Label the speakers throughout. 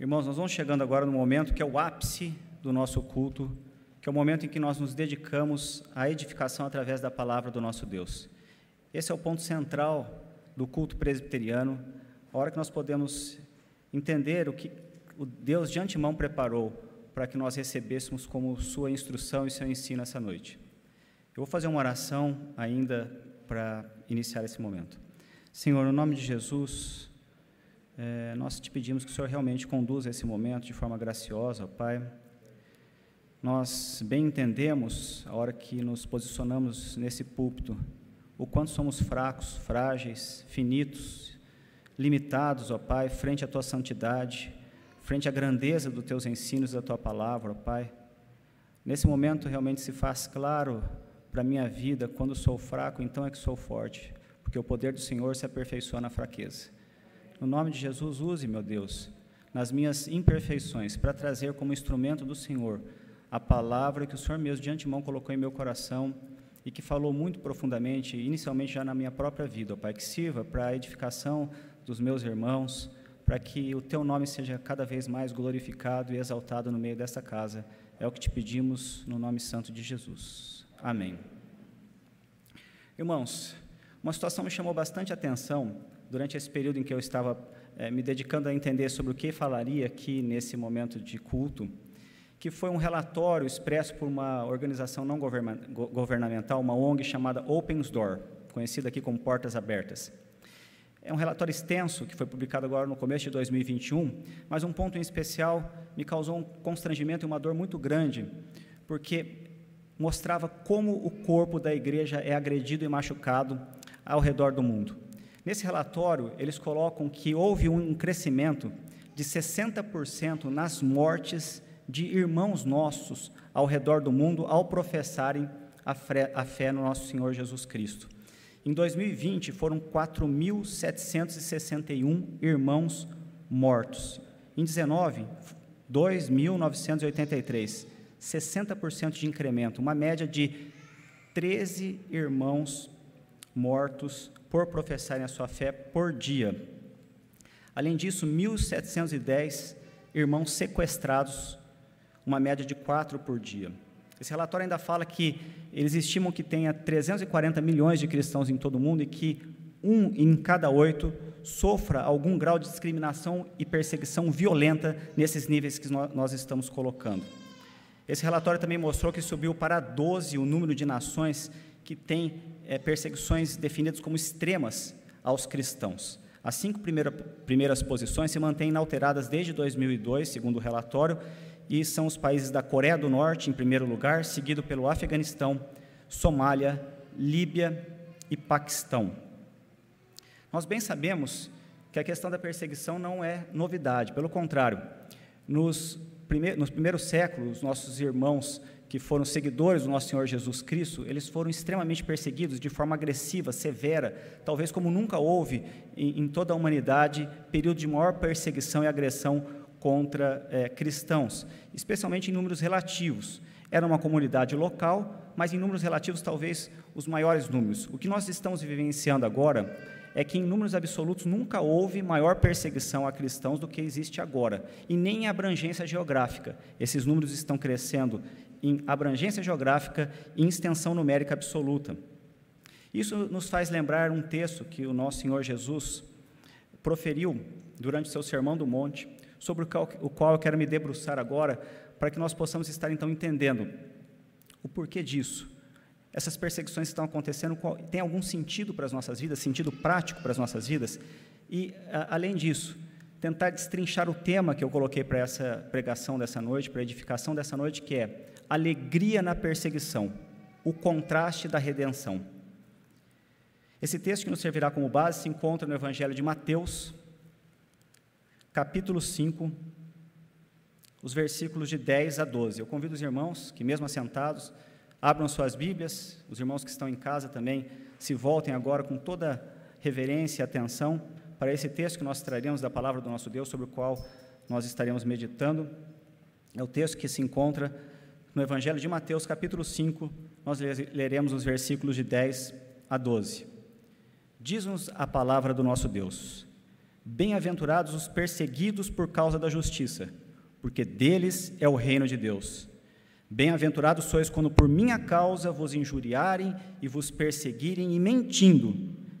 Speaker 1: Irmãos, nós vamos chegando agora no momento que é o ápice do nosso culto, que é o momento em que nós nos dedicamos à edificação através da palavra do nosso Deus. Esse é o ponto central do culto presbiteriano, a hora que nós podemos entender o que o Deus de antemão preparou para que nós recebêssemos como sua instrução e seu ensino essa noite. Eu vou fazer uma oração ainda para iniciar esse momento. Senhor, no nome de Jesus, é, nós te pedimos que o Senhor realmente conduza esse momento de forma graciosa, ó Pai. Nós bem entendemos, a hora que nos posicionamos nesse púlpito, o quanto somos fracos, frágeis, finitos, limitados, ó Pai, frente à Tua santidade, frente à grandeza dos Teus ensinos, da Tua palavra, ó Pai. Nesse momento realmente se faz claro para a minha vida, quando sou fraco, então é que sou forte porque o poder do Senhor se aperfeiçoa na fraqueza. No nome de Jesus, use, meu Deus, nas minhas imperfeições, para trazer como instrumento do Senhor a palavra que o Senhor mesmo de antemão colocou em meu coração e que falou muito profundamente, inicialmente já na minha própria vida, ó Pai, que sirva para a edificação dos meus irmãos, para que o Teu nome seja cada vez mais glorificado e exaltado no meio desta casa. É o que te pedimos no nome santo de Jesus. Amém. Irmãos, uma situação me chamou bastante atenção durante esse período em que eu estava é, me dedicando a entender sobre o que falaria aqui nesse momento de culto, que foi um relatório expresso por uma organização não governamental, uma ONG chamada Opens Door, conhecida aqui como Portas Abertas. É um relatório extenso que foi publicado agora no começo de 2021, mas um ponto em especial me causou um constrangimento e uma dor muito grande, porque mostrava como o corpo da igreja é agredido e machucado ao redor do mundo. Nesse relatório, eles colocam que houve um crescimento de 60% nas mortes de irmãos nossos ao redor do mundo ao professarem a fé, a fé no nosso Senhor Jesus Cristo. Em 2020, foram 4.761 irmãos mortos. Em 19, 2.983, 60% de incremento, uma média de 13 irmãos mortos por professarem a sua fé por dia. Além disso, 1.710 irmãos sequestrados, uma média de quatro por dia. Esse relatório ainda fala que eles estimam que tenha 340 milhões de cristãos em todo o mundo e que um em cada oito sofra algum grau de discriminação e perseguição violenta nesses níveis que nós estamos colocando. Esse relatório também mostrou que subiu para 12 o número de nações que têm é, perseguições definidas como extremas aos cristãos. As cinco primeira, primeiras posições se mantêm inalteradas desde 2002, segundo o relatório, e são os países da Coreia do Norte, em primeiro lugar, seguido pelo Afeganistão, Somália, Líbia e Paquistão. Nós bem sabemos que a questão da perseguição não é novidade, pelo contrário, nos, nos primeiros séculos, nossos irmãos que foram seguidores do nosso Senhor Jesus Cristo, eles foram extremamente perseguidos de forma agressiva, severa, talvez como nunca houve em, em toda a humanidade período de maior perseguição e agressão contra é, cristãos, especialmente em números relativos. Era uma comunidade local, mas em números relativos, talvez os maiores números. O que nós estamos vivenciando agora é que, em números absolutos, nunca houve maior perseguição a cristãos do que existe agora, e nem em abrangência geográfica. Esses números estão crescendo em abrangência geográfica e em extensão numérica absoluta. Isso nos faz lembrar um texto que o nosso Senhor Jesus proferiu durante o seu Sermão do Monte, sobre o qual eu quero me debruçar agora, para que nós possamos estar então entendendo o porquê disso. Essas perseguições que estão acontecendo têm algum sentido para as nossas vidas, sentido prático para as nossas vidas, e, além disso, tentar destrinchar o tema que eu coloquei para essa pregação dessa noite, para a edificação dessa noite, que é alegria na perseguição, o contraste da redenção. Esse texto que nos servirá como base se encontra no Evangelho de Mateus, capítulo 5, os versículos de 10 a 12. Eu convido os irmãos que, mesmo assentados, abram suas Bíblias, os irmãos que estão em casa também se voltem agora com toda reverência e atenção para esse texto que nós traremos da palavra do nosso Deus, sobre o qual nós estaremos meditando. É o texto que se encontra no Evangelho de Mateus, capítulo 5, nós leremos os versículos de 10 a 12. Diz-nos a palavra do nosso Deus: Bem-aventurados os perseguidos por causa da justiça, porque deles é o reino de Deus. Bem-aventurados sois quando por minha causa vos injuriarem e vos perseguirem e mentindo,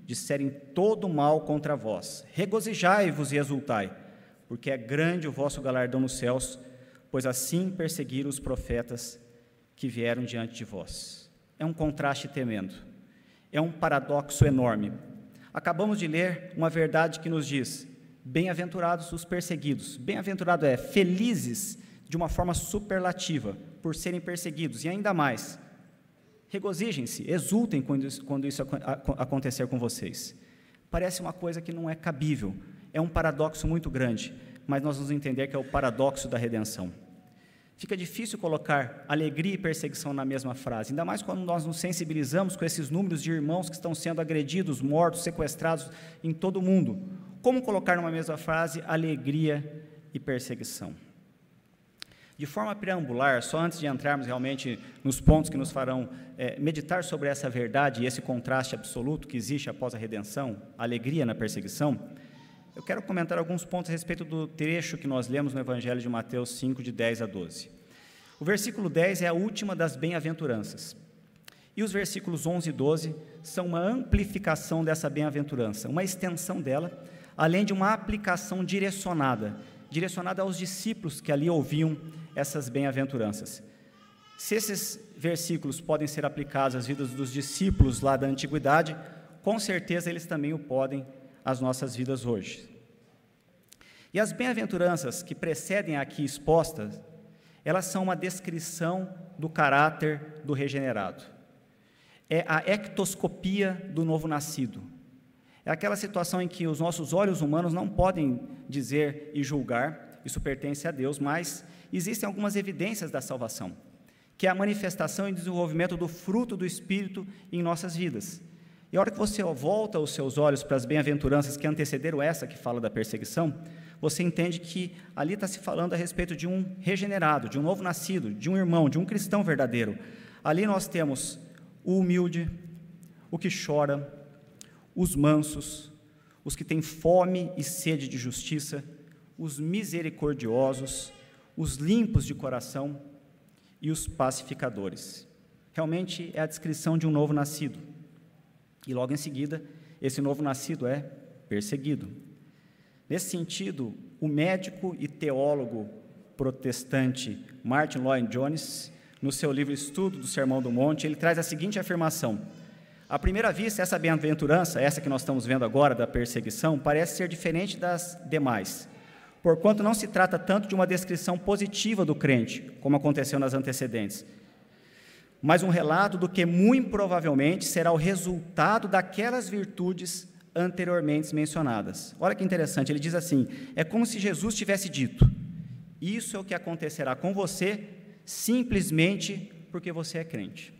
Speaker 1: disserem todo mal contra vós. Regozijai-vos e exultai, porque é grande o vosso galardão nos céus, pois assim perseguiram os profetas que vieram diante de vós. É um contraste tremendo, é um paradoxo enorme, Acabamos de ler uma verdade que nos diz: bem-aventurados os perseguidos. Bem-aventurado é felizes de uma forma superlativa por serem perseguidos, e ainda mais, regozijem-se, exultem quando isso, quando isso acontecer com vocês. Parece uma coisa que não é cabível, é um paradoxo muito grande, mas nós vamos entender que é o paradoxo da redenção. Fica difícil colocar alegria e perseguição na mesma frase, ainda mais quando nós nos sensibilizamos com esses números de irmãos que estão sendo agredidos, mortos, sequestrados em todo o mundo. Como colocar numa mesma frase alegria e perseguição? De forma preambular, só antes de entrarmos realmente nos pontos que nos farão é, meditar sobre essa verdade e esse contraste absoluto que existe após a redenção, a alegria na perseguição, eu quero comentar alguns pontos a respeito do trecho que nós lemos no Evangelho de Mateus 5, de 10 a 12. O versículo 10 é a última das bem-aventuranças. E os versículos 11 e 12 são uma amplificação dessa bem-aventurança, uma extensão dela, além de uma aplicação direcionada, direcionada aos discípulos que ali ouviam essas bem-aventuranças. Se esses versículos podem ser aplicados às vidas dos discípulos lá da antiguidade, com certeza eles também o podem as nossas vidas hoje. E as bem-aventuranças que precedem aqui expostas, elas são uma descrição do caráter do regenerado. É a ectoscopia do novo nascido. É aquela situação em que os nossos olhos humanos não podem dizer e julgar, isso pertence a Deus, mas existem algumas evidências da salvação, que é a manifestação e desenvolvimento do fruto do Espírito em nossas vidas. E a hora que você volta os seus olhos para as bem-aventuranças que antecederam essa que fala da perseguição, você entende que ali está se falando a respeito de um regenerado, de um novo nascido, de um irmão, de um cristão verdadeiro. Ali nós temos o humilde, o que chora, os mansos, os que têm fome e sede de justiça, os misericordiosos, os limpos de coração e os pacificadores. Realmente é a descrição de um novo nascido. E logo em seguida, esse novo nascido é perseguido. Nesse sentido, o médico e teólogo protestante Martin Lloyd Jones, no seu livro Estudo do Sermão do Monte, ele traz a seguinte afirmação: à primeira vista, essa bem-aventurança, essa que nós estamos vendo agora da perseguição, parece ser diferente das demais, porquanto não se trata tanto de uma descrição positiva do crente, como aconteceu nas antecedentes, mas um relato do que muito provavelmente será o resultado daquelas virtudes anteriormente mencionadas. Olha que interessante, ele diz assim: é como se Jesus tivesse dito: Isso é o que acontecerá com você simplesmente porque você é crente.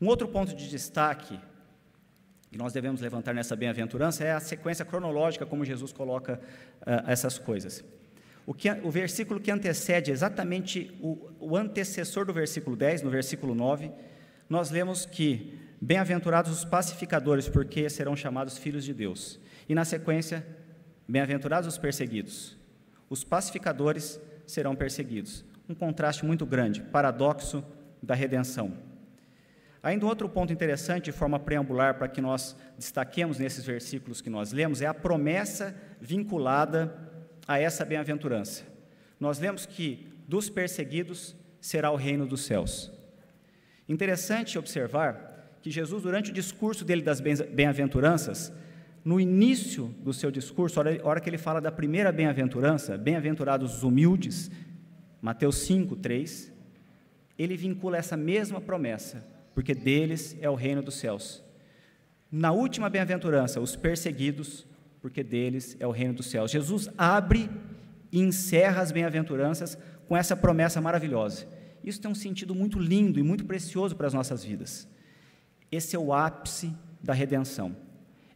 Speaker 1: Um outro ponto de destaque que nós devemos levantar nessa bem-aventurança é a sequência cronológica como Jesus coloca uh, essas coisas. O, que, o versículo que antecede exatamente o, o antecessor do versículo 10, no versículo 9, nós lemos que bem-aventurados os pacificadores, porque serão chamados filhos de Deus. E na sequência, bem-aventurados os perseguidos. Os pacificadores serão perseguidos. Um contraste muito grande, paradoxo da redenção. Ainda um outro ponto interessante, de forma preambular, para que nós destaquemos nesses versículos que nós lemos, é a promessa vinculada a essa bem-aventurança. Nós lemos que dos perseguidos será o reino dos céus. Interessante observar que Jesus, durante o discurso dele das bem-aventuranças, no início do seu discurso, a hora que ele fala da primeira bem-aventurança, bem-aventurados os humildes, Mateus 5, 3, ele vincula essa mesma promessa, porque deles é o reino dos céus. Na última bem-aventurança, os perseguidos, porque deles é o reino dos céus. Jesus abre e encerra as bem-aventuranças com essa promessa maravilhosa. Isso tem um sentido muito lindo e muito precioso para as nossas vidas. Esse é o ápice da redenção.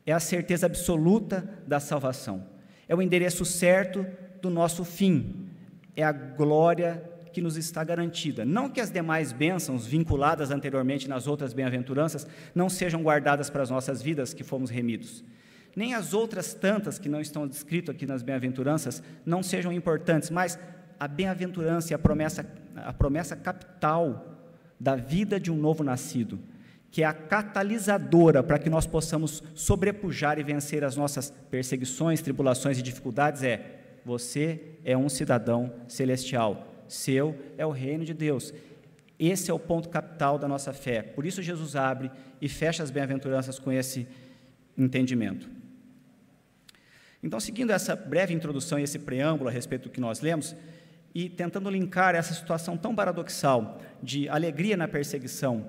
Speaker 1: É a certeza absoluta da salvação. É o endereço certo do nosso fim. É a glória que nos está garantida. Não que as demais bênçãos vinculadas anteriormente nas outras bem-aventuranças não sejam guardadas para as nossas vidas que fomos remidos, nem as outras tantas que não estão descritas aqui nas bem-aventuranças não sejam importantes, mas a bem-aventurança e a promessa, a promessa capital da vida de um novo nascido, que é a catalisadora para que nós possamos sobrepujar e vencer as nossas perseguições, tribulações e dificuldades, é: você é um cidadão celestial, seu é o reino de Deus. Esse é o ponto capital da nossa fé. Por isso, Jesus abre e fecha as bem-aventuranças com esse entendimento. Então, seguindo essa breve introdução e esse preâmbulo a respeito do que nós lemos, e tentando linkar essa situação tão paradoxal de alegria na perseguição,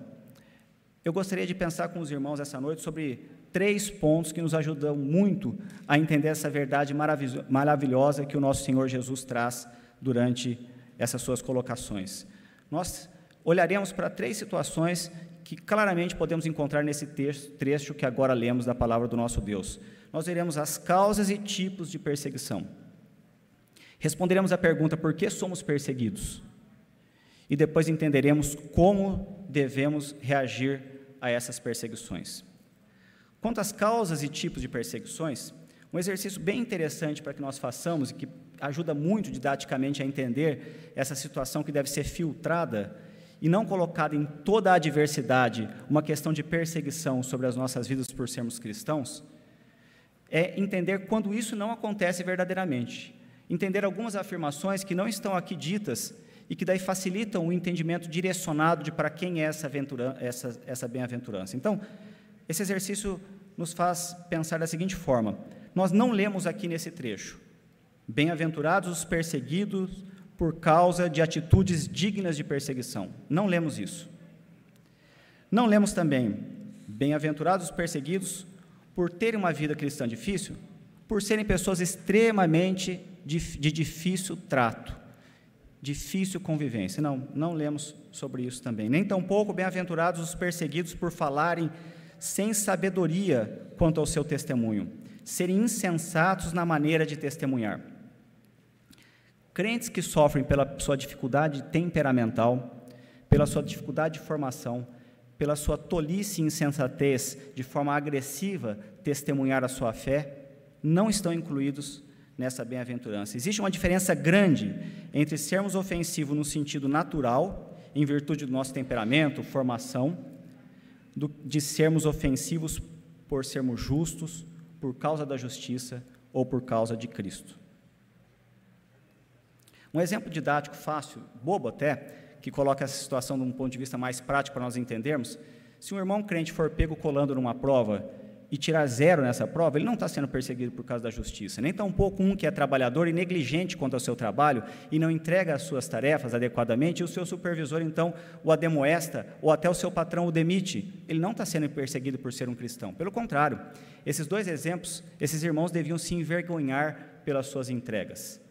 Speaker 1: eu gostaria de pensar com os irmãos essa noite sobre três pontos que nos ajudam muito a entender essa verdade maravilhosa que o nosso Senhor Jesus traz durante essas suas colocações. Nós olharemos para três situações que claramente podemos encontrar nesse trecho que agora lemos da palavra do nosso Deus. Nós veremos as causas e tipos de perseguição. Responderemos à pergunta por que somos perseguidos. E depois entenderemos como devemos reagir a essas perseguições. Quanto às causas e tipos de perseguições, um exercício bem interessante para que nós façamos e que ajuda muito didaticamente a entender essa situação que deve ser filtrada e não colocada em toda a adversidade uma questão de perseguição sobre as nossas vidas por sermos cristãos, é entender quando isso não acontece verdadeiramente. Entender algumas afirmações que não estão aqui ditas e que daí facilitam o entendimento direcionado de para quem é essa, essa, essa bem-aventurança. Então, esse exercício nos faz pensar da seguinte forma: nós não lemos aqui nesse trecho, bem-aventurados os perseguidos por causa de atitudes dignas de perseguição. Não lemos isso. Não lemos também, bem-aventurados os perseguidos por terem uma vida cristã difícil, por serem pessoas extremamente de, de difícil trato, difícil convivência. Não, não lemos sobre isso também. Nem tampouco bem-aventurados os perseguidos por falarem sem sabedoria quanto ao seu testemunho, serem insensatos na maneira de testemunhar. Crentes que sofrem pela sua dificuldade temperamental, pela sua dificuldade de formação, pela sua tolice e insensatez de forma agressiva testemunhar a sua fé, não estão incluídos nessa bem-aventurança. Existe uma diferença grande entre sermos ofensivos no sentido natural, em virtude do nosso temperamento, formação, do, de sermos ofensivos por sermos justos, por causa da justiça ou por causa de Cristo. Um exemplo didático fácil, bobo até, que coloca essa situação de um ponto de vista mais prático para nós entendermos, se um irmão crente for pego colando numa prova e tirar zero nessa prova, ele não está sendo perseguido por causa da justiça. Nem tampouco um que é trabalhador e negligente quanto ao seu trabalho e não entrega as suas tarefas adequadamente, e o seu supervisor, então, o ademoesta, ou até o seu patrão o demite. Ele não está sendo perseguido por ser um cristão. Pelo contrário, esses dois exemplos, esses irmãos deviam se envergonhar pelas suas entregas.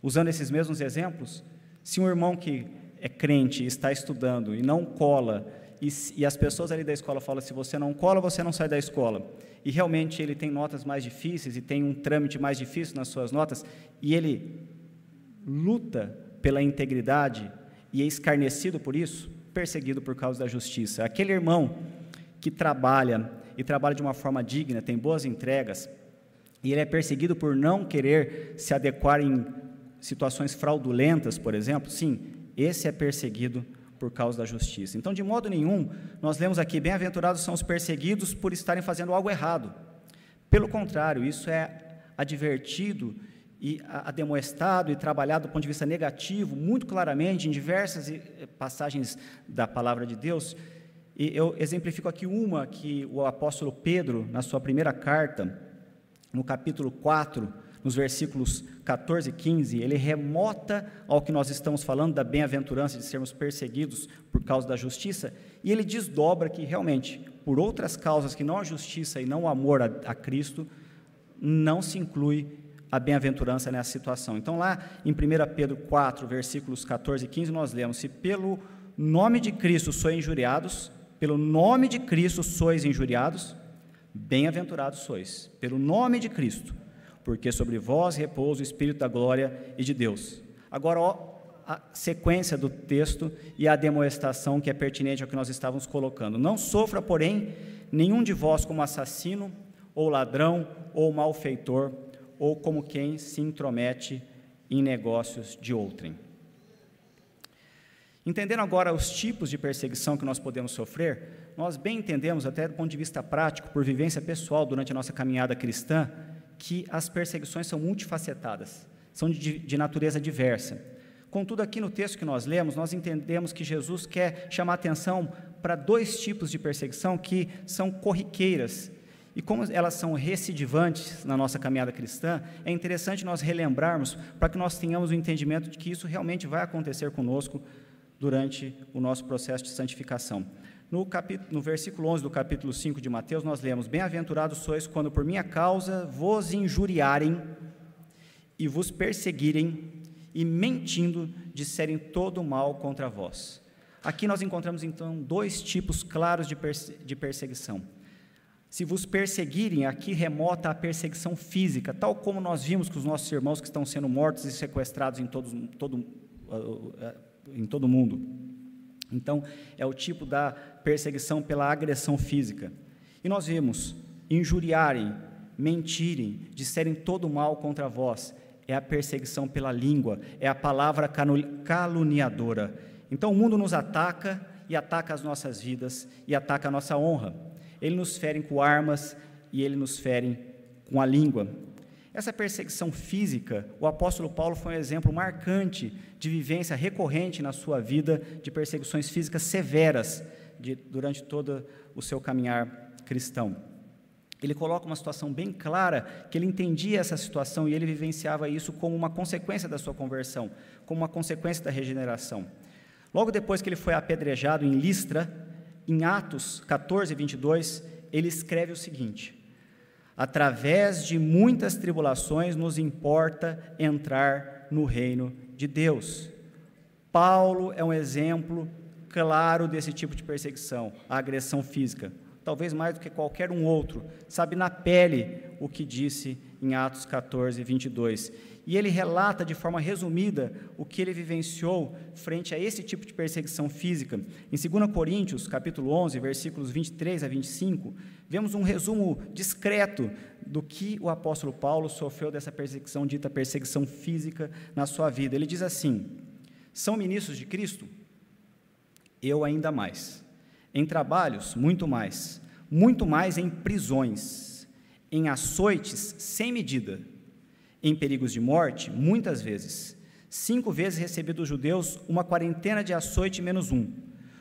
Speaker 1: Usando esses mesmos exemplos, se um irmão que é crente está estudando e não cola, e, e, as pessoas ali da escola falam: se você não cola, você não sai da escola. E realmente ele tem notas mais difíceis e tem um trâmite mais difícil nas suas notas, e ele luta pela integridade e é escarnecido por isso, perseguido por causa da justiça. Aquele irmão que trabalha e trabalha de uma forma digna, tem boas entregas, e ele é perseguido por não querer se adequar em situações fraudulentas, por exemplo, sim, esse é perseguido por causa da justiça. Então, de modo nenhum, nós lemos aqui: bem-aventurados são os perseguidos por estarem fazendo algo errado. Pelo contrário, isso é advertido e ademoestado e trabalhado do ponto de vista negativo, muito claramente, em diversas eh, passagens da palavra de Deus. E eu exemplifico aqui uma que o apóstolo Pedro, na sua primeira carta, no capítulo 4, nos versículos 14 e 15, ele remota ao que nós estamos falando da bem-aventurança de sermos perseguidos por causa da justiça, e ele desdobra que realmente, por outras causas que não a justiça e não o amor a, a Cristo, não se inclui a bem-aventurança nessa situação. Então, lá em 1 Pedro 4, versículos 14 e 15, nós lemos: Se pelo nome de Cristo sois injuriados, pelo nome de Cristo sois injuriados, bem-aventurados sois, pelo nome de Cristo porque sobre vós repousa o Espírito da glória e de Deus. Agora, ó, a sequência do texto e a demonstração que é pertinente ao que nós estávamos colocando. Não sofra, porém, nenhum de vós como assassino, ou ladrão, ou malfeitor, ou como quem se intromete em negócios de outrem. Entendendo agora os tipos de perseguição que nós podemos sofrer, nós bem entendemos, até do ponto de vista prático, por vivência pessoal durante a nossa caminhada cristã, que as perseguições são multifacetadas, são de, de natureza diversa. Contudo, aqui no texto que nós lemos, nós entendemos que Jesus quer chamar atenção para dois tipos de perseguição que são corriqueiras e como elas são recidivantes na nossa caminhada cristã, é interessante nós relembrarmos para que nós tenhamos o entendimento de que isso realmente vai acontecer conosco durante o nosso processo de santificação. No, capítulo, no versículo 11 do capítulo 5 de Mateus, nós lemos: Bem-aventurados sois quando por minha causa vos injuriarem e vos perseguirem e mentindo disserem todo o mal contra vós. Aqui nós encontramos então dois tipos claros de, perse de perseguição. Se vos perseguirem, aqui remota a perseguição física, tal como nós vimos com os nossos irmãos que estão sendo mortos e sequestrados em, todos, todo, uh, uh, em todo o mundo. Então, é o tipo da perseguição pela agressão física. E nós vimos injuriarem, mentirem, disserem todo mal contra vós. É a perseguição pela língua, é a palavra caluniadora. Então, o mundo nos ataca e ataca as nossas vidas e ataca a nossa honra. Ele nos fere com armas e ele nos fere com a língua. Essa perseguição física, o apóstolo Paulo foi um exemplo marcante de vivência recorrente na sua vida de perseguições físicas severas de, durante todo o seu caminhar cristão. Ele coloca uma situação bem clara que ele entendia essa situação e ele vivenciava isso como uma consequência da sua conversão, como uma consequência da regeneração. Logo depois que ele foi apedrejado em Listra, em Atos 14, 22, ele escreve o seguinte: através de muitas tribulações nos importa entrar no reino de Deus. Paulo é um exemplo claro desse tipo de perseguição, a agressão física. Talvez mais do que qualquer um outro, sabe na pele o que disse em Atos 14, 22. E ele relata de forma resumida o que ele vivenciou frente a esse tipo de perseguição física. Em 2 Coríntios, capítulo 11, versículos 23 a 25, vemos um resumo discreto do que o apóstolo Paulo sofreu dessa perseguição, dita perseguição física na sua vida. Ele diz assim: São ministros de Cristo? Eu ainda mais. Em trabalhos, muito mais. Muito mais em prisões, em açoites sem medida em perigos de morte, muitas vezes. Cinco vezes recebi dos judeus uma quarentena de açoite menos um.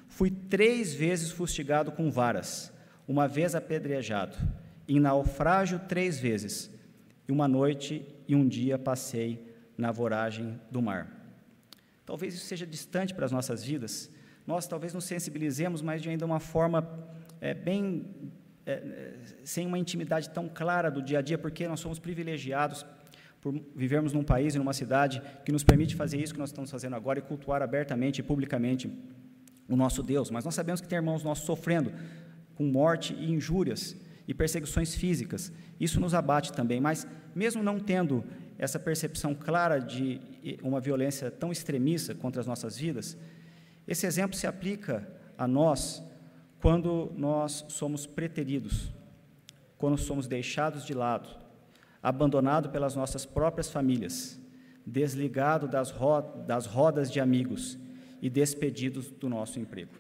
Speaker 1: Fui três vezes fustigado com varas, uma vez apedrejado, em naufrágio três vezes, e uma noite e um dia passei na voragem do mar. Talvez isso seja distante para as nossas vidas, nós talvez nos sensibilizemos, mas de ainda uma forma é, bem é, sem uma intimidade tão clara do dia a dia, porque nós somos privilegiados por vivermos num país e numa cidade que nos permite fazer isso que nós estamos fazendo agora e cultuar abertamente e publicamente o nosso Deus. Mas nós sabemos que tem irmãos nossos sofrendo com morte e injúrias e perseguições físicas. Isso nos abate também, mas mesmo não tendo essa percepção clara de uma violência tão extremista contra as nossas vidas, esse exemplo se aplica a nós quando nós somos preteridos, quando somos deixados de lado, abandonado pelas nossas próprias famílias, desligado das, ro das rodas de amigos e despedidos do nosso emprego.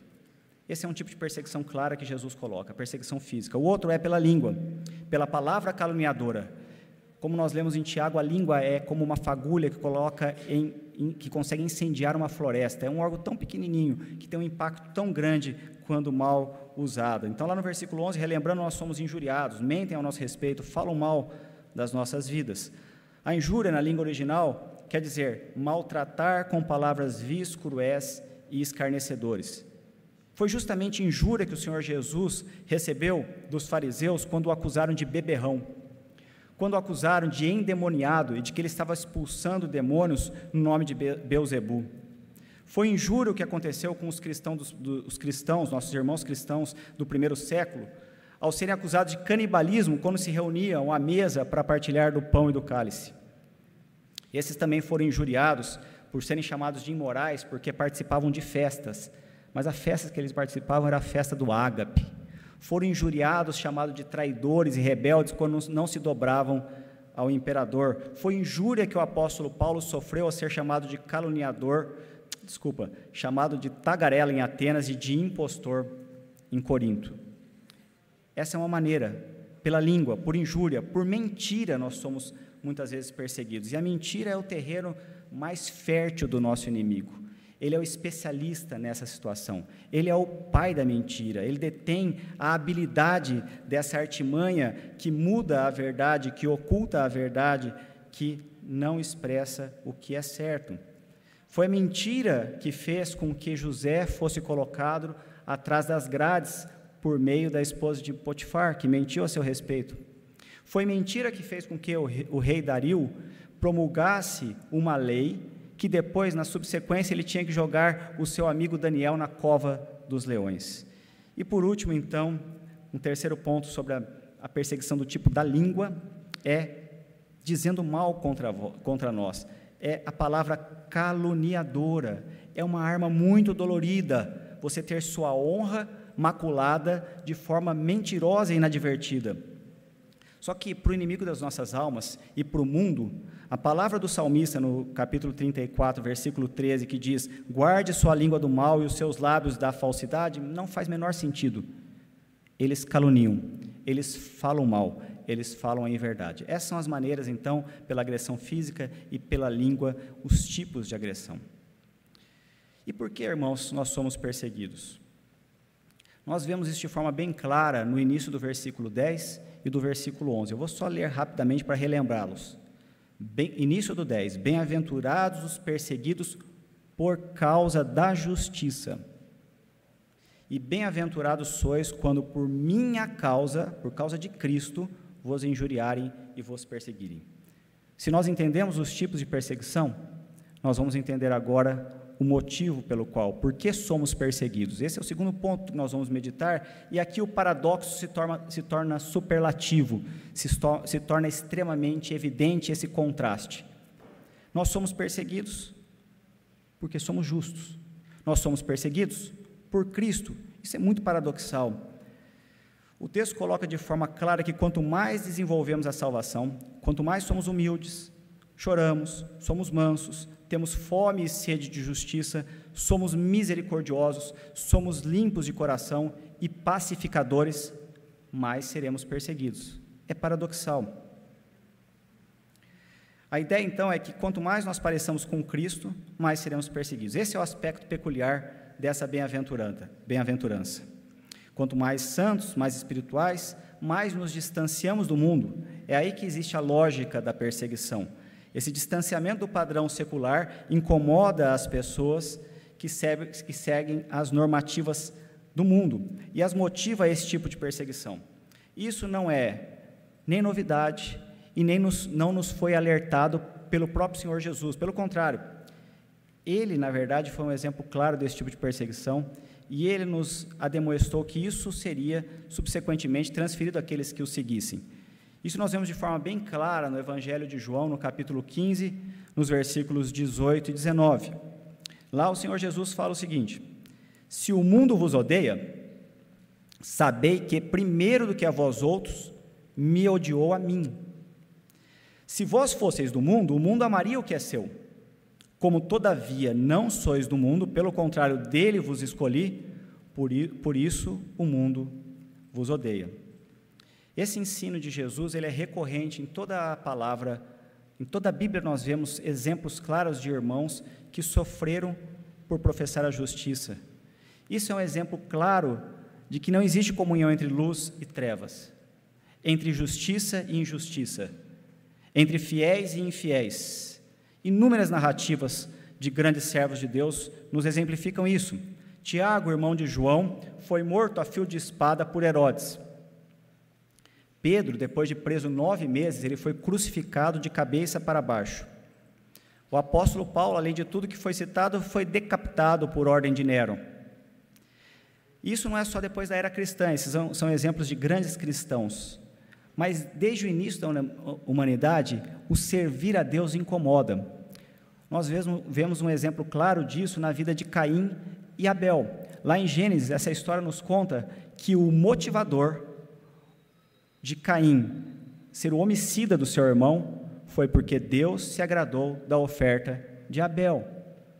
Speaker 1: Esse é um tipo de perseguição clara que Jesus coloca, perseguição física. O outro é pela língua, pela palavra caluniadora. Como nós lemos em Tiago, a língua é como uma fagulha que coloca em, que consegue incendiar uma floresta. É um órgão tão pequenininho que tem um impacto tão grande quando mal usado. Então, lá no versículo 11, relembrando, nós somos injuriados, mentem ao nosso respeito, falam mal das nossas vidas. A injúria na língua original quer dizer maltratar com palavras vis, cruéis e escarnecedores. Foi justamente injúria que o Senhor Jesus recebeu dos fariseus quando o acusaram de beberrão, quando o acusaram de endemoniado e de que ele estava expulsando demônios no nome de Beuzebu. Foi injúria o que aconteceu com os cristãos, dos, cristãos, nossos irmãos cristãos do primeiro século, ao serem acusados de canibalismo quando se reuniam à mesa para partilhar do pão e do cálice. Esses também foram injuriados por serem chamados de imorais porque participavam de festas, mas a festa que eles participavam era a festa do ágape. Foram injuriados, chamados de traidores e rebeldes quando não se dobravam ao imperador. Foi injúria que o apóstolo Paulo sofreu ao ser chamado de caluniador, desculpa, chamado de tagarela em Atenas e de impostor em Corinto. Essa é uma maneira, pela língua, por injúria, por mentira, nós somos muitas vezes perseguidos. E a mentira é o terreno mais fértil do nosso inimigo. Ele é o especialista nessa situação. Ele é o pai da mentira. Ele detém a habilidade dessa artimanha que muda a verdade, que oculta a verdade, que não expressa o que é certo. Foi a mentira que fez com que José fosse colocado atrás das grades por meio da esposa de Potifar, que mentiu a seu respeito. Foi mentira que fez com que o rei Dario promulgasse uma lei que depois, na subsequência, ele tinha que jogar o seu amigo Daniel na cova dos leões. E por último, então, um terceiro ponto sobre a, a perseguição do tipo da língua é dizendo mal contra, contra nós. É a palavra caluniadora. É uma arma muito dolorida você ter sua honra maculada de forma mentirosa e inadvertida. Só que para o inimigo das nossas almas e para o mundo, a palavra do salmista no capítulo 34, versículo 13, que diz: Guarde sua língua do mal e os seus lábios da falsidade, não faz menor sentido. Eles caluniam, eles falam mal, eles falam em verdade. Essas são as maneiras, então, pela agressão física e pela língua, os tipos de agressão. E por que, irmãos, nós somos perseguidos? Nós vemos isso de forma bem clara no início do versículo 10 e do versículo 11. Eu vou só ler rapidamente para relembrá-los. Bem, início do 10: Bem-aventurados os perseguidos por causa da justiça. E bem-aventurados sois quando por minha causa, por causa de Cristo, vos injuriarem e vos perseguirem. Se nós entendemos os tipos de perseguição, nós vamos entender agora o motivo pelo qual, por que somos perseguidos. Esse é o segundo ponto que nós vamos meditar, e aqui o paradoxo se torna, se torna superlativo, se, se torna extremamente evidente esse contraste. Nós somos perseguidos porque somos justos, nós somos perseguidos por Cristo, isso é muito paradoxal. O texto coloca de forma clara que quanto mais desenvolvemos a salvação, quanto mais somos humildes, choramos, somos mansos, temos fome e sede de justiça, somos misericordiosos, somos limpos de coração e pacificadores, mais seremos perseguidos. É paradoxal. A ideia então é que quanto mais nós pareçamos com Cristo, mais seremos perseguidos. Esse é o aspecto peculiar dessa bem-aventurança. Quanto mais santos, mais espirituais, mais nos distanciamos do mundo. É aí que existe a lógica da perseguição esse distanciamento do padrão secular incomoda as pessoas que, que seguem as normativas do mundo e as motiva a esse tipo de perseguição. Isso não é nem novidade e nem nos, não nos foi alertado pelo próprio Senhor Jesus. Pelo contrário, ele, na verdade, foi um exemplo claro desse tipo de perseguição e ele nos ademoestou que isso seria subsequentemente transferido àqueles que o seguissem. Isso nós vemos de forma bem clara no Evangelho de João, no capítulo 15, nos versículos 18 e 19. Lá o Senhor Jesus fala o seguinte: Se o mundo vos odeia, sabei que primeiro do que a vós outros me odiou a mim. Se vós fosseis do mundo, o mundo amaria o que é seu. Como todavia não sois do mundo, pelo contrário, dele vos escolhi, por isso o mundo vos odeia. Esse ensino de Jesus ele é recorrente em toda a palavra, em toda a Bíblia nós vemos exemplos claros de irmãos que sofreram por professar a justiça. Isso é um exemplo claro de que não existe comunhão entre luz e trevas, entre justiça e injustiça, entre fiéis e infiéis. Inúmeras narrativas de grandes servos de Deus nos exemplificam isso. Tiago, irmão de João, foi morto a fio de espada por Herodes. Pedro, depois de preso nove meses, ele foi crucificado de cabeça para baixo. O apóstolo Paulo, além de tudo que foi citado, foi decapitado por ordem de Nero. Isso não é só depois da era cristã, esses são, são exemplos de grandes cristãos. Mas desde o início da humanidade, o servir a Deus incomoda. Nós vemos um exemplo claro disso na vida de Caim e Abel. lá em Gênesis, essa história nos conta que o motivador de Caim ser o homicida do seu irmão foi porque Deus se agradou da oferta de Abel.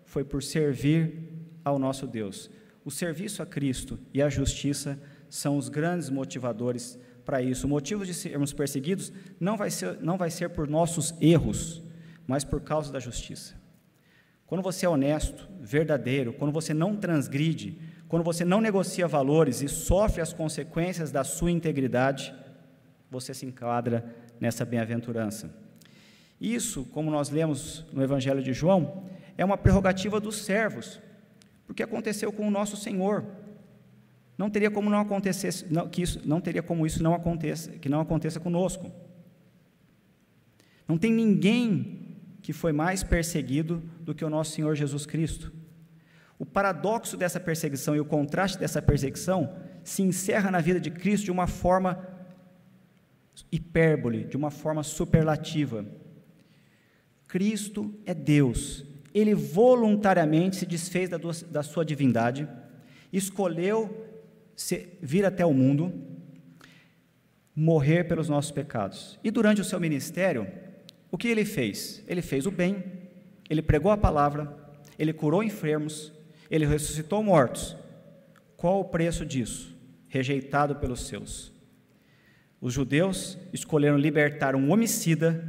Speaker 1: Foi por servir ao nosso Deus. O serviço a Cristo e a justiça são os grandes motivadores para isso. O motivo de sermos perseguidos não vai ser, não vai ser por nossos erros, mas por causa da justiça. Quando você é honesto, verdadeiro, quando você não transgride, quando você não negocia valores e sofre as consequências da sua integridade, você se enquadra nessa bem-aventurança. Isso, como nós lemos no Evangelho de João, é uma prerrogativa dos servos, porque aconteceu com o nosso Senhor. Não teria como não acontecer, não, que isso, não teria como isso não aconteça, que não aconteça conosco. Não tem ninguém que foi mais perseguido do que o nosso Senhor Jesus Cristo. O paradoxo dessa perseguição e o contraste dessa perseguição se encerra na vida de Cristo de uma forma hipérbole, de uma forma superlativa. Cristo é Deus. Ele voluntariamente se desfez da, da sua divindade, escolheu vir até o mundo, morrer pelos nossos pecados. E durante o seu ministério, o que ele fez? Ele fez o bem, ele pregou a palavra, ele curou enfermos, ele ressuscitou mortos. Qual o preço disso? Rejeitado pelos seus. Os judeus escolheram libertar um homicida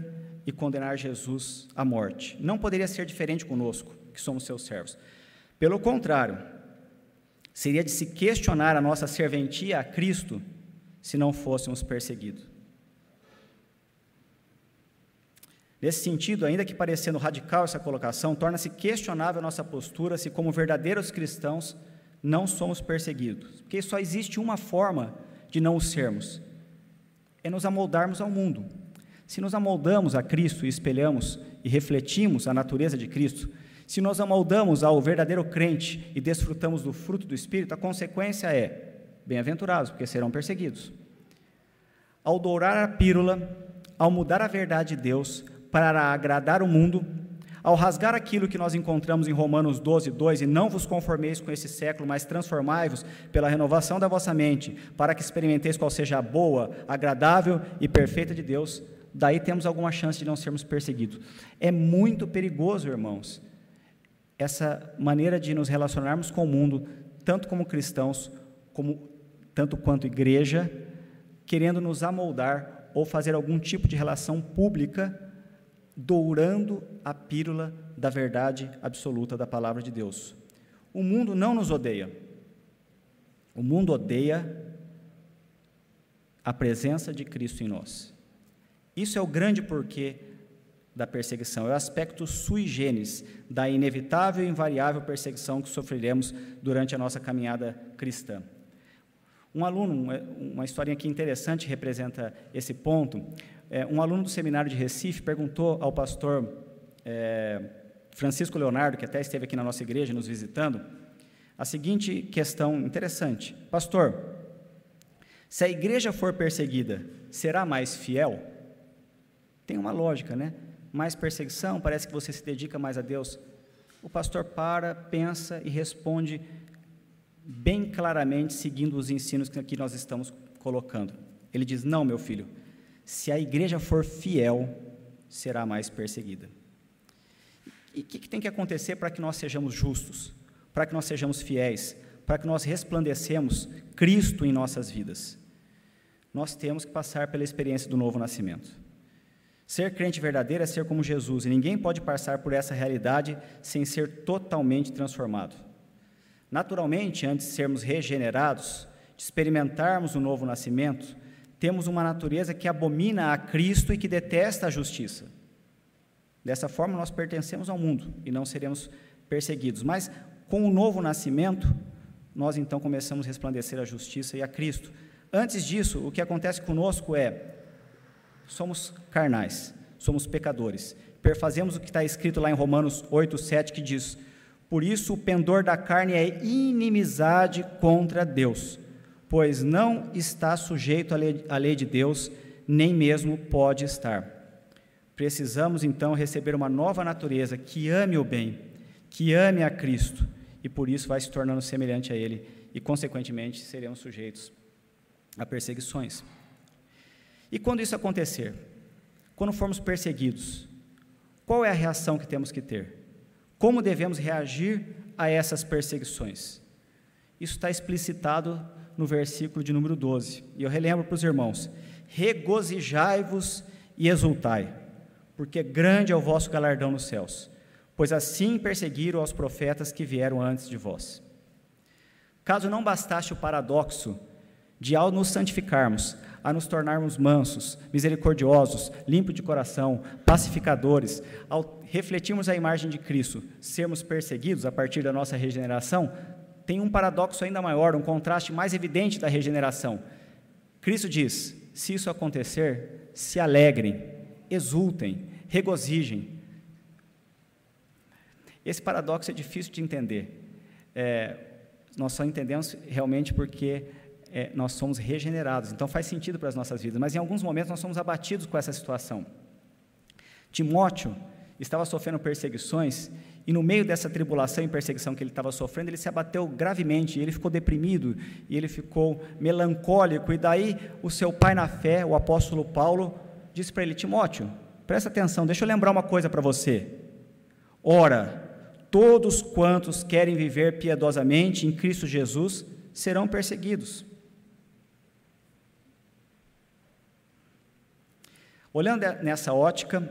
Speaker 1: e condenar Jesus à morte. Não poderia ser diferente conosco, que somos seus servos. Pelo contrário, seria de se questionar a nossa serventia a Cristo se não fôssemos perseguidos. Nesse sentido, ainda que parecendo radical essa colocação, torna-se questionável a nossa postura se, como verdadeiros cristãos, não somos perseguidos. Porque só existe uma forma de não o sermos: é nos amoldarmos ao mundo. Se nos amoldamos a Cristo e espelhamos e refletimos a natureza de Cristo, se nós amoldamos ao verdadeiro crente e desfrutamos do fruto do Espírito, a consequência é bem-aventurados, porque serão perseguidos. Ao dourar a pílula, ao mudar a verdade de Deus para agradar o mundo, ao rasgar aquilo que nós encontramos em Romanos 12, 2, e não vos conformeis com esse século, mas transformai-vos pela renovação da vossa mente, para que experimenteis qual seja a boa, agradável e perfeita de Deus, daí temos alguma chance de não sermos perseguidos. É muito perigoso, irmãos, essa maneira de nos relacionarmos com o mundo, tanto como cristãos, como tanto quanto igreja, querendo nos amoldar ou fazer algum tipo de relação pública, dourando a pílula da verdade absoluta da palavra de Deus. O mundo não nos odeia. O mundo odeia a presença de Cristo em nós. Isso é o grande porquê da perseguição, é o aspecto sui generis da inevitável e invariável perseguição que sofreremos durante a nossa caminhada cristã. Um aluno, uma historinha aqui interessante representa esse ponto. É, um aluno do seminário de Recife perguntou ao pastor é, Francisco Leonardo, que até esteve aqui na nossa igreja nos visitando, a seguinte questão interessante: Pastor, se a igreja for perseguida, será mais fiel? Tem uma lógica, né? mais perseguição, parece que você se dedica mais a Deus. O pastor para, pensa e responde bem claramente, seguindo os ensinos que nós estamos colocando. Ele diz: Não, meu filho, se a igreja for fiel, será mais perseguida. E o que, que tem que acontecer para que nós sejamos justos, para que nós sejamos fiéis, para que nós resplandecemos Cristo em nossas vidas? Nós temos que passar pela experiência do novo nascimento. Ser crente verdadeiro é ser como Jesus, e ninguém pode passar por essa realidade sem ser totalmente transformado. Naturalmente, antes de sermos regenerados, de experimentarmos o novo nascimento, temos uma natureza que abomina a Cristo e que detesta a justiça. Dessa forma, nós pertencemos ao mundo e não seremos perseguidos. Mas, com o novo nascimento, nós então começamos a resplandecer a justiça e a Cristo. Antes disso, o que acontece conosco é somos carnais, somos pecadores. Perfazemos o que está escrito lá em Romanos 8, 7, que diz: Por isso o pendor da carne é inimizade contra Deus, pois não está sujeito à lei, à lei de Deus, nem mesmo pode estar. Precisamos então receber uma nova natureza que ame o bem, que ame a Cristo e por isso vai se tornando semelhante a ele e, consequentemente, seremos sujeitos a perseguições. E quando isso acontecer, quando formos perseguidos, qual é a reação que temos que ter? Como devemos reagir a essas perseguições? Isso está explicitado no versículo de número 12. E eu relembro para os irmãos: regozijai-vos e exultai, porque grande é o vosso galardão nos céus, pois assim perseguiram os profetas que vieram antes de vós. Caso não bastasse o paradoxo de ao nos santificarmos, a nos tornarmos mansos, misericordiosos, limpos de coração, pacificadores, ao refletirmos a imagem de Cristo, sermos perseguidos a partir da nossa regeneração, tem um paradoxo ainda maior, um contraste mais evidente da regeneração. Cristo diz: se isso acontecer, se alegrem, exultem, regozijem. Esse paradoxo é difícil de entender. É, nós só entendemos realmente porque é, nós somos regenerados, então faz sentido para as nossas vidas, mas em alguns momentos nós somos abatidos com essa situação. Timóteo estava sofrendo perseguições e no meio dessa tribulação e perseguição que ele estava sofrendo, ele se abateu gravemente, ele ficou deprimido, e ele ficou melancólico, e daí o seu pai na fé, o apóstolo Paulo, disse para ele: Timóteo, presta atenção, deixa eu lembrar uma coisa para você. Ora, todos quantos querem viver piedosamente em Cristo Jesus serão perseguidos. Olhando nessa ótica,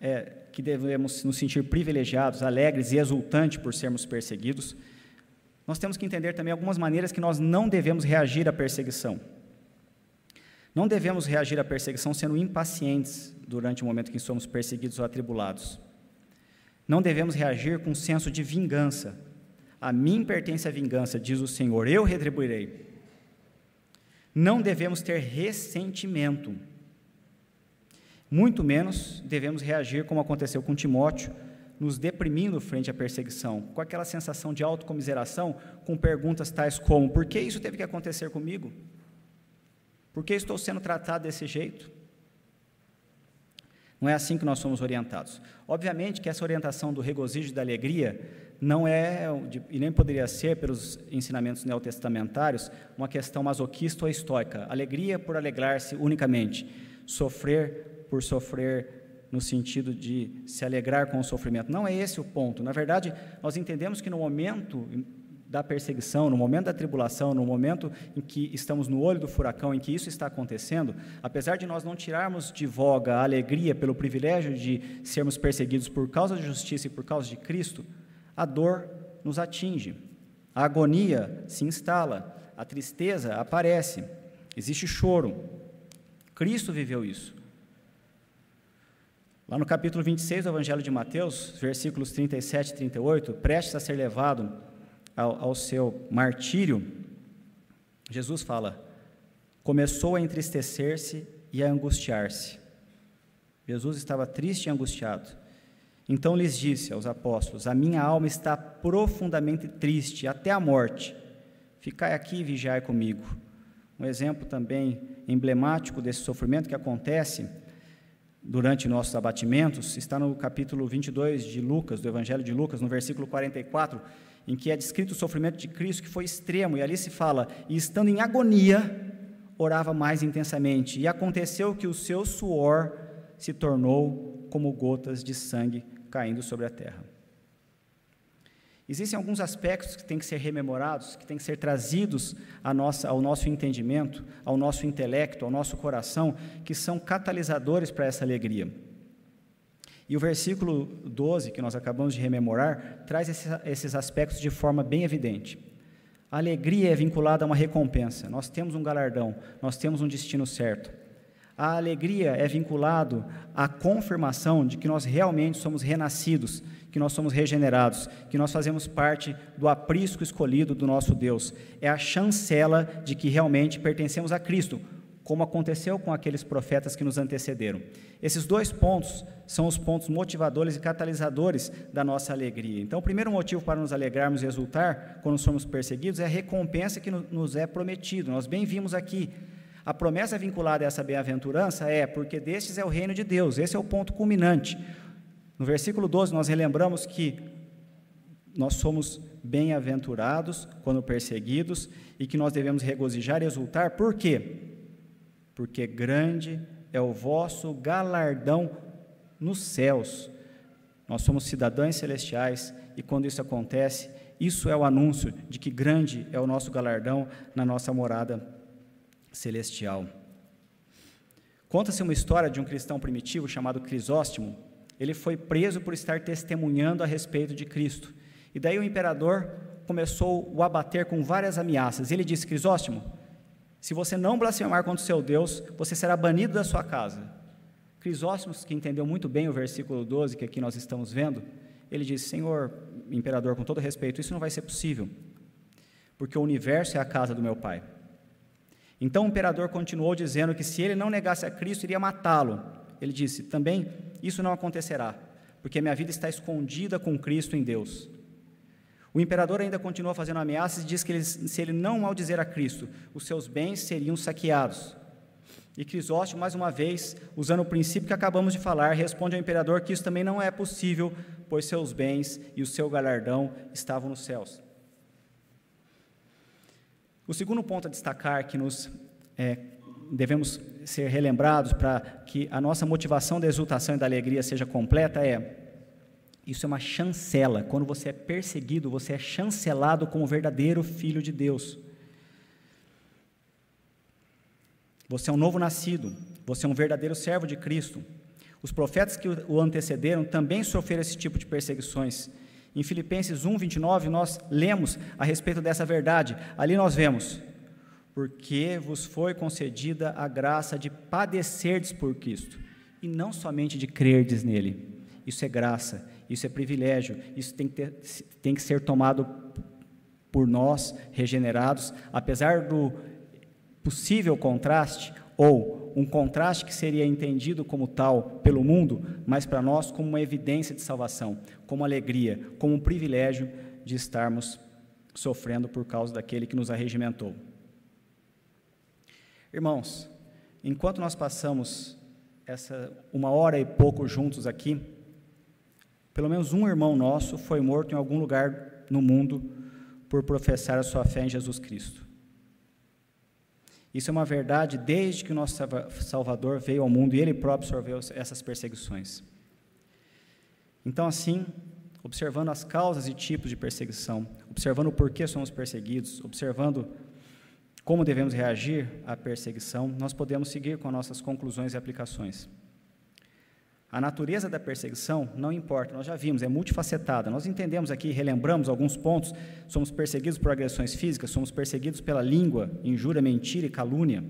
Speaker 1: é, que devemos nos sentir privilegiados, alegres e exultantes por sermos perseguidos, nós temos que entender também algumas maneiras que nós não devemos reagir à perseguição. Não devemos reagir à perseguição sendo impacientes durante o momento que somos perseguidos ou atribulados. Não devemos reagir com senso de vingança. A mim pertence a vingança, diz o Senhor, eu retribuirei. Não devemos ter ressentimento muito menos devemos reagir como aconteceu com Timóteo, nos deprimindo frente à perseguição, com aquela sensação de autocomiseração, com perguntas tais como: por que isso teve que acontecer comigo? Por que estou sendo tratado desse jeito? Não é assim que nós somos orientados. Obviamente que essa orientação do regozijo e da alegria não é, e nem poderia ser, pelos ensinamentos neotestamentários, uma questão masoquista ou estoica. Alegria por alegrar-se unicamente, sofrer por sofrer no sentido de se alegrar com o sofrimento. Não é esse o ponto. Na verdade, nós entendemos que no momento da perseguição, no momento da tribulação, no momento em que estamos no olho do furacão, em que isso está acontecendo, apesar de nós não tirarmos de voga a alegria pelo privilégio de sermos perseguidos por causa da justiça e por causa de Cristo, a dor nos atinge, a agonia se instala, a tristeza aparece, existe choro. Cristo viveu isso. Lá no capítulo 26 do Evangelho de Mateus, versículos 37 e 38, prestes a ser levado ao, ao seu martírio, Jesus fala: começou a entristecer-se e a angustiar-se. Jesus estava triste e angustiado. Então lhes disse aos apóstolos: A minha alma está profundamente triste, até a morte. Ficai aqui e vigiai comigo. Um exemplo também emblemático desse sofrimento que acontece durante nossos abatimentos está no capítulo 22 de Lucas, do Evangelho de Lucas, no versículo 44, em que é descrito o sofrimento de Cristo que foi extremo, e ali se fala: e estando em agonia, orava mais intensamente, e aconteceu que o seu suor se tornou como gotas de sangue caindo sobre a terra. Existem alguns aspectos que têm que ser rememorados, que têm que ser trazidos nossa, ao nosso entendimento, ao nosso intelecto, ao nosso coração, que são catalisadores para essa alegria. E o versículo 12, que nós acabamos de rememorar, traz esses, esses aspectos de forma bem evidente. A alegria é vinculada a uma recompensa. Nós temos um galardão, nós temos um destino certo. A alegria é vinculado à confirmação de que nós realmente somos renascidos, que nós somos regenerados, que nós fazemos parte do aprisco escolhido do nosso Deus. É a chancela de que realmente pertencemos a Cristo, como aconteceu com aqueles profetas que nos antecederam. Esses dois pontos são os pontos motivadores e catalisadores da nossa alegria. Então, o primeiro motivo para nos alegrarmos e exultar quando somos perseguidos é a recompensa que nos é prometido. Nós bem vimos aqui. A promessa vinculada a essa bem-aventurança é porque destes é o reino de Deus. Esse é o ponto culminante. No versículo 12, nós relembramos que nós somos bem-aventurados quando perseguidos e que nós devemos regozijar e exultar. Por quê? Porque grande é o vosso galardão nos céus. Nós somos cidadãos celestiais e quando isso acontece, isso é o anúncio de que grande é o nosso galardão na nossa morada celestial. Conta-se uma história de um cristão primitivo chamado Crisóstomo. Ele foi preso por estar testemunhando a respeito de Cristo. E daí o imperador começou o abater com várias ameaças. Ele disse: Crisóstomo, se você não blasfemar contra o seu Deus, você será banido da sua casa. Crisóstomo, que entendeu muito bem o versículo 12 que aqui nós estamos vendo, ele disse: Senhor, imperador, com todo respeito, isso não vai ser possível, porque o universo é a casa do meu pai. Então o imperador continuou dizendo que se ele não negasse a Cristo, iria matá-lo. Ele disse: Também isso não acontecerá, porque minha vida está escondida com Cristo em Deus. O imperador ainda continuou fazendo ameaças e diz que ele, se ele não maldizer a Cristo, os seus bens seriam saqueados. E Crisóstomo, mais uma vez, usando o princípio que acabamos de falar, responde ao imperador que isso também não é possível, pois seus bens e o seu galardão estavam nos céus. O segundo ponto a destacar que nos é, devemos ser relembrados para que a nossa motivação da exultação e da alegria seja completa é isso é uma chancela. Quando você é perseguido, você é chancelado como verdadeiro filho de Deus. Você é um novo nascido, você é um verdadeiro servo de Cristo. Os profetas que o antecederam também sofreram esse tipo de perseguições. Em Filipenses 1, 29, nós lemos a respeito dessa verdade. Ali nós vemos: Porque vos foi concedida a graça de padecerdes por Cristo, e não somente de crerdes nele. Isso é graça, isso é privilégio, isso tem que, ter, tem que ser tomado por nós, regenerados, apesar do possível contraste, ou um contraste que seria entendido como tal pelo mundo, mas para nós como uma evidência de salvação, como alegria, como um privilégio de estarmos sofrendo por causa daquele que nos arregimentou. Irmãos, enquanto nós passamos essa uma hora e pouco juntos aqui, pelo menos um irmão nosso foi morto em algum lugar no mundo por professar a sua fé em Jesus Cristo. Isso é uma verdade desde que o nosso Salvador veio ao mundo e ele próprio sofreu essas perseguições. Então, assim, observando as causas e tipos de perseguição, observando o porquê somos perseguidos, observando como devemos reagir à perseguição, nós podemos seguir com nossas conclusões e aplicações. A natureza da perseguição não importa, nós já vimos, é multifacetada. Nós entendemos aqui, relembramos alguns pontos: somos perseguidos por agressões físicas, somos perseguidos pela língua, injúria, mentira e calúnia.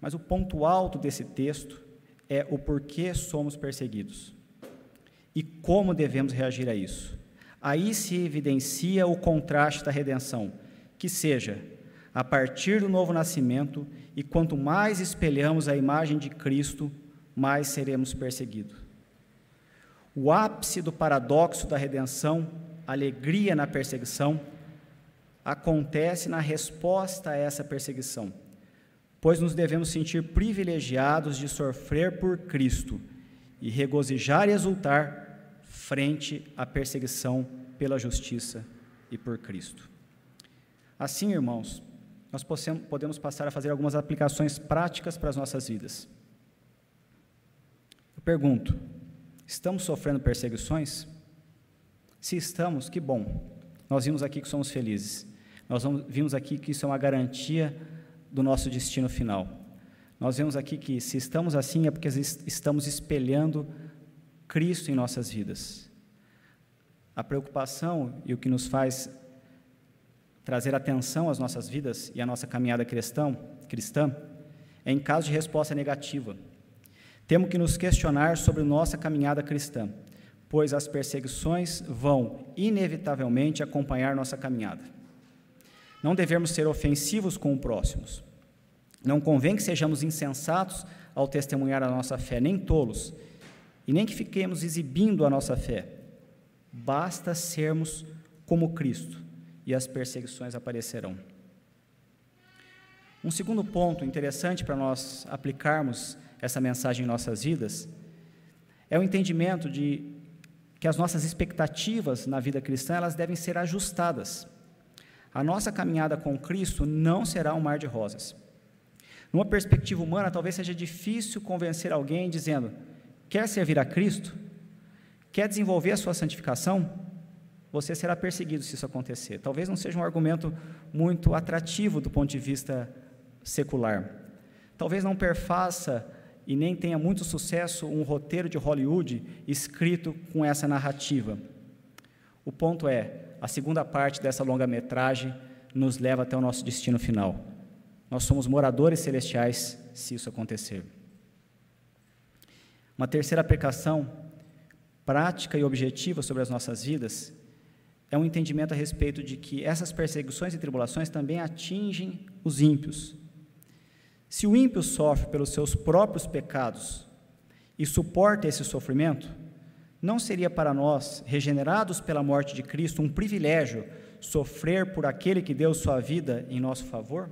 Speaker 1: Mas o ponto alto desse texto é o porquê somos perseguidos e como devemos reagir a isso. Aí se evidencia o contraste da redenção, que seja a partir do novo nascimento, e quanto mais espelhamos a imagem de Cristo, mais seremos perseguidos. O ápice do paradoxo da redenção, alegria na perseguição, acontece na resposta a essa perseguição, pois nos devemos sentir privilegiados de sofrer por Cristo e regozijar e exultar frente à perseguição pela justiça e por Cristo. Assim, irmãos, nós podemos passar a fazer algumas aplicações práticas para as nossas vidas. Eu pergunto: estamos sofrendo perseguições? Se estamos, que bom. Nós vimos aqui que somos felizes. Nós vimos aqui que isso é uma garantia do nosso destino final. Nós vemos aqui que se estamos assim é porque estamos espelhando Cristo em nossas vidas. A preocupação e o que nos faz trazer atenção às nossas vidas e à nossa caminhada cristão, cristã é em caso de resposta negativa. Temos que nos questionar sobre nossa caminhada cristã, pois as perseguições vão, inevitavelmente, acompanhar nossa caminhada. Não devemos ser ofensivos com os próximos. Não convém que sejamos insensatos ao testemunhar a nossa fé, nem tolos, e nem que fiquemos exibindo a nossa fé. Basta sermos como Cristo, e as perseguições aparecerão. Um segundo ponto interessante para nós aplicarmos essa mensagem em nossas vidas é o entendimento de que as nossas expectativas na vida cristã elas devem ser ajustadas. A nossa caminhada com Cristo não será um mar de rosas. Numa perspectiva humana, talvez seja difícil convencer alguém dizendo: quer servir a Cristo? Quer desenvolver a sua santificação? Você será perseguido se isso acontecer. Talvez não seja um argumento muito atrativo do ponto de vista secular. Talvez não perfaça e nem tenha muito sucesso um roteiro de Hollywood escrito com essa narrativa. O ponto é, a segunda parte dessa longa-metragem nos leva até o nosso destino final. Nós somos moradores celestiais se isso acontecer. Uma terceira aplicação prática e objetiva sobre as nossas vidas é um entendimento a respeito de que essas perseguições e tribulações também atingem os ímpios. Se o ímpio sofre pelos seus próprios pecados e suporta esse sofrimento, não seria para nós, regenerados pela morte de Cristo, um privilégio sofrer por aquele que deu sua vida em nosso favor?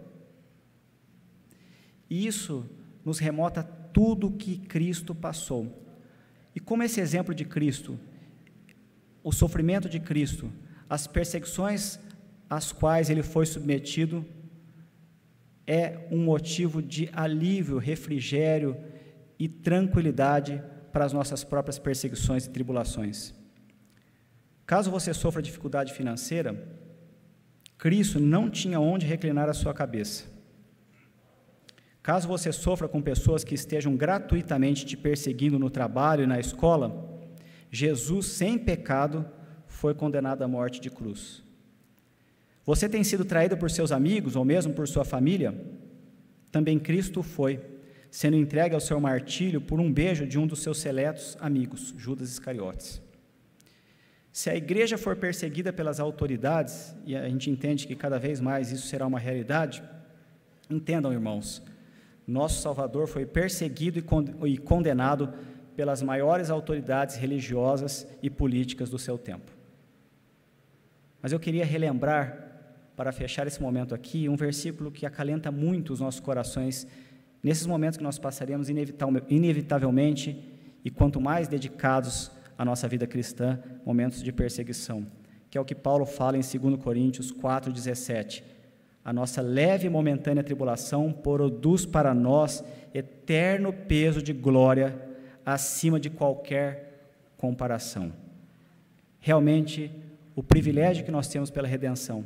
Speaker 1: E isso nos remota tudo que Cristo passou. E como esse exemplo de Cristo, o sofrimento de Cristo, as perseguições às quais ele foi submetido, é um motivo de alívio, refrigério e tranquilidade para as nossas próprias perseguições e tribulações. Caso você sofra dificuldade financeira, Cristo não tinha onde reclinar a sua cabeça. Caso você sofra com pessoas que estejam gratuitamente te perseguindo no trabalho e na escola, Jesus, sem pecado, foi condenado à morte de cruz. Você tem sido traído por seus amigos ou mesmo por sua família? Também Cristo foi, sendo entregue ao seu martírio por um beijo de um dos seus seletos amigos, Judas Iscariotes. Se a igreja for perseguida pelas autoridades, e a gente entende que cada vez mais isso será uma realidade, entendam, irmãos, nosso Salvador foi perseguido e condenado pelas maiores autoridades religiosas e políticas do seu tempo. Mas eu queria relembrar, para fechar esse momento aqui, um versículo que acalenta muito os nossos corações nesses momentos que nós passaremos inevitavelmente e quanto mais dedicados à nossa vida cristã, momentos de perseguição, que é o que Paulo fala em 2 Coríntios 4,17 a nossa leve e momentânea tribulação produz para nós eterno peso de glória acima de qualquer comparação. Realmente, o privilégio que nós temos pela redenção,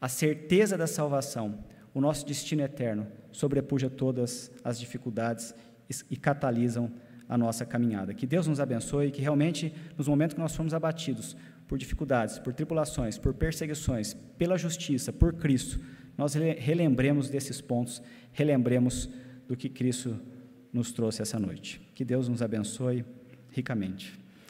Speaker 1: a certeza da salvação, o nosso destino eterno, sobrepuja todas as dificuldades e catalisam a nossa caminhada. Que Deus nos abençoe e que realmente, nos momentos que nós formos abatidos, por dificuldades, por tribulações, por perseguições, pela justiça, por Cristo, nós relembremos desses pontos, relembremos do que Cristo nos trouxe essa noite. Que Deus nos abençoe ricamente.